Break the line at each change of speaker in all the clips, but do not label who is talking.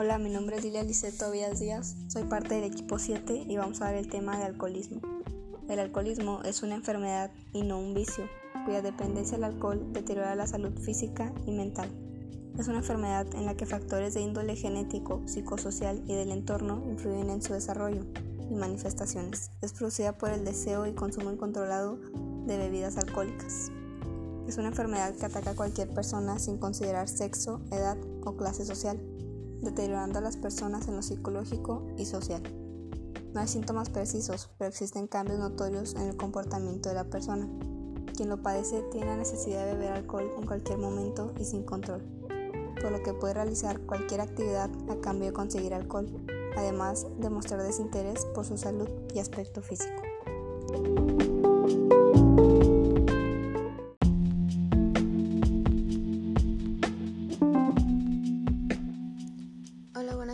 Hola, mi nombre es Lilia Lisset Tobias Díaz, soy parte del equipo 7 y vamos a ver el tema de alcoholismo. El alcoholismo es una enfermedad y no un vicio, cuya dependencia al alcohol deteriora la salud física y mental. Es una enfermedad en la que factores de índole genético, psicosocial y del entorno influyen en su desarrollo y manifestaciones. Es producida por el deseo y consumo incontrolado de bebidas alcohólicas. Es una enfermedad que ataca a cualquier persona sin considerar sexo, edad o clase social, deteriorando a las personas en lo psicológico y social. No hay síntomas precisos, pero existen cambios notorios en el comportamiento de la persona. Quien lo padece tiene la necesidad de beber alcohol en cualquier momento y sin control, por lo que puede realizar cualquier actividad a cambio de conseguir alcohol, además de mostrar desinterés por su salud y aspecto físico.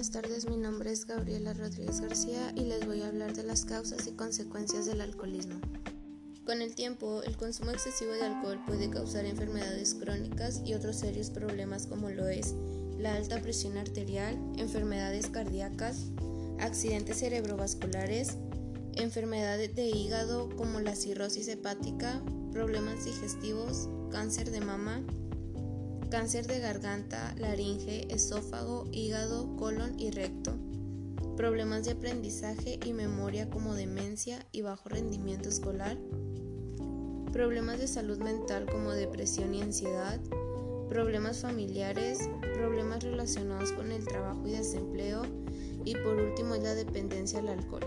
Buenas tardes. Mi nombre es Gabriela Rodríguez García y les voy a hablar de las causas y consecuencias del alcoholismo. Con el tiempo, el consumo excesivo de alcohol puede causar enfermedades crónicas y otros serios problemas como lo es la alta presión arterial, enfermedades cardíacas, accidentes cerebrovasculares, enfermedades de hígado como la cirrosis hepática, problemas digestivos, cáncer de mama, cáncer de garganta, laringe, esófago, hígado, colon y recto, problemas de aprendizaje y memoria como demencia y bajo rendimiento escolar, problemas de salud mental como depresión y ansiedad, problemas familiares, problemas relacionados con el trabajo y desempleo y por último es la dependencia al alcohol.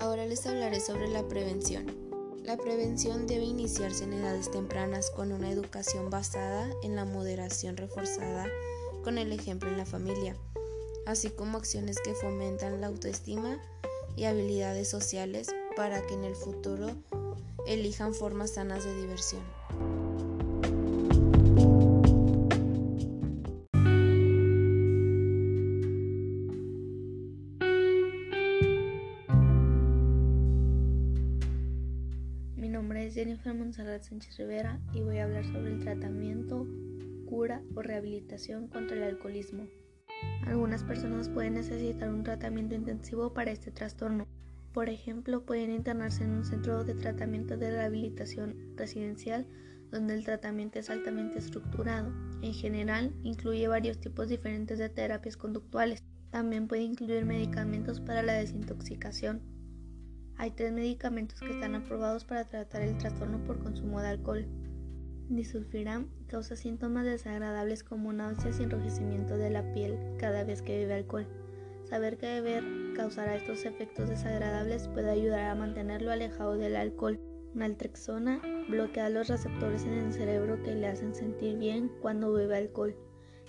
Ahora les hablaré sobre la prevención. La prevención debe iniciarse en edades tempranas con una educación basada en la moderación reforzada con el ejemplo en la familia, así como acciones que fomentan la autoestima y habilidades sociales para que en el futuro elijan formas sanas de diversión.
Jennifer Monserrat Sánchez Rivera y voy a hablar sobre el tratamiento, cura o rehabilitación contra el alcoholismo. Algunas personas pueden necesitar un tratamiento intensivo para este trastorno. Por ejemplo, pueden internarse en un centro de tratamiento de rehabilitación residencial donde el tratamiento es altamente estructurado. En general, incluye varios tipos diferentes de terapias conductuales. También puede incluir medicamentos para la desintoxicación, hay tres medicamentos que están aprobados para tratar el trastorno por consumo de alcohol. Disulfiram causa síntomas desagradables como náuseas y enrojecimiento de la piel cada vez que bebe alcohol. Saber que beber causará estos efectos desagradables puede ayudar a mantenerlo alejado del alcohol. Naltrexona bloquea los receptores en el cerebro que le hacen sentir bien cuando bebe alcohol.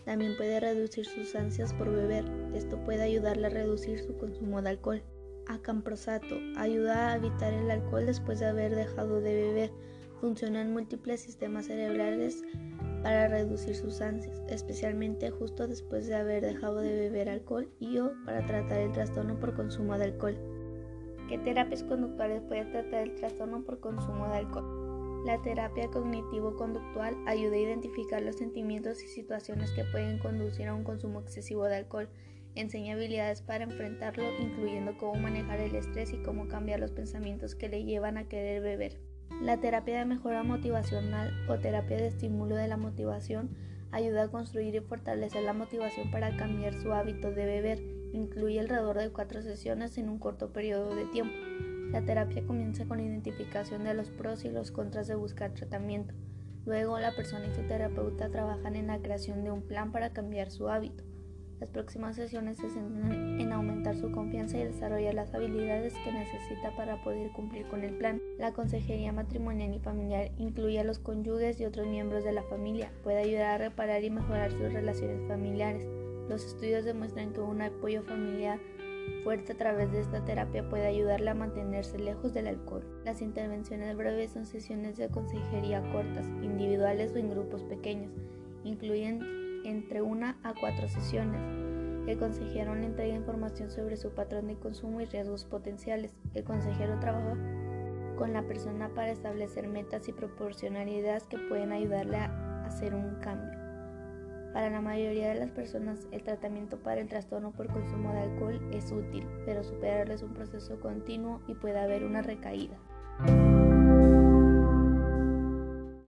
También puede reducir sus ansias por beber. Esto puede ayudarle a reducir su consumo de alcohol. Acamprosato ayuda a evitar el alcohol después de haber dejado de beber. Funciona en múltiples sistemas cerebrales para reducir sus ansias, especialmente justo después de haber dejado de beber alcohol y o para tratar el trastorno por consumo de alcohol. ¿Qué terapias conductuales puede tratar el trastorno por consumo de alcohol? La terapia cognitivo-conductual ayuda a identificar los sentimientos y situaciones que pueden conducir a un consumo excesivo de alcohol Enseña habilidades para enfrentarlo, incluyendo cómo manejar el estrés y cómo cambiar los pensamientos que le llevan a querer beber. La terapia de mejora motivacional o terapia de estímulo de la motivación ayuda a construir y fortalecer la motivación para cambiar su hábito de beber. Incluye alrededor de cuatro sesiones en un corto periodo de tiempo. La terapia comienza con la identificación de los pros y los contras de buscar tratamiento. Luego la persona y su terapeuta trabajan en la creación de un plan para cambiar su hábito. Las próximas sesiones se centran en aumentar su confianza y desarrollar las habilidades que necesita para poder cumplir con el plan. La consejería matrimonial y familiar incluye a los cónyuges y otros miembros de la familia. Puede ayudar a reparar y mejorar sus relaciones familiares. Los estudios demuestran que un apoyo familiar fuerte a través de esta terapia puede ayudarle a mantenerse lejos del alcohol. Las intervenciones breves son sesiones de consejería cortas, individuales o en grupos pequeños. Incluyen entre una a cuatro sesiones. El consejero le entrega información sobre su patrón de consumo y riesgos potenciales. El consejero trabaja con la persona para establecer metas y proporcionar ideas que pueden ayudarle a hacer un cambio. Para la mayoría de las personas, el tratamiento para el trastorno por consumo de alcohol es útil, pero superarlo es un proceso continuo y puede haber una recaída.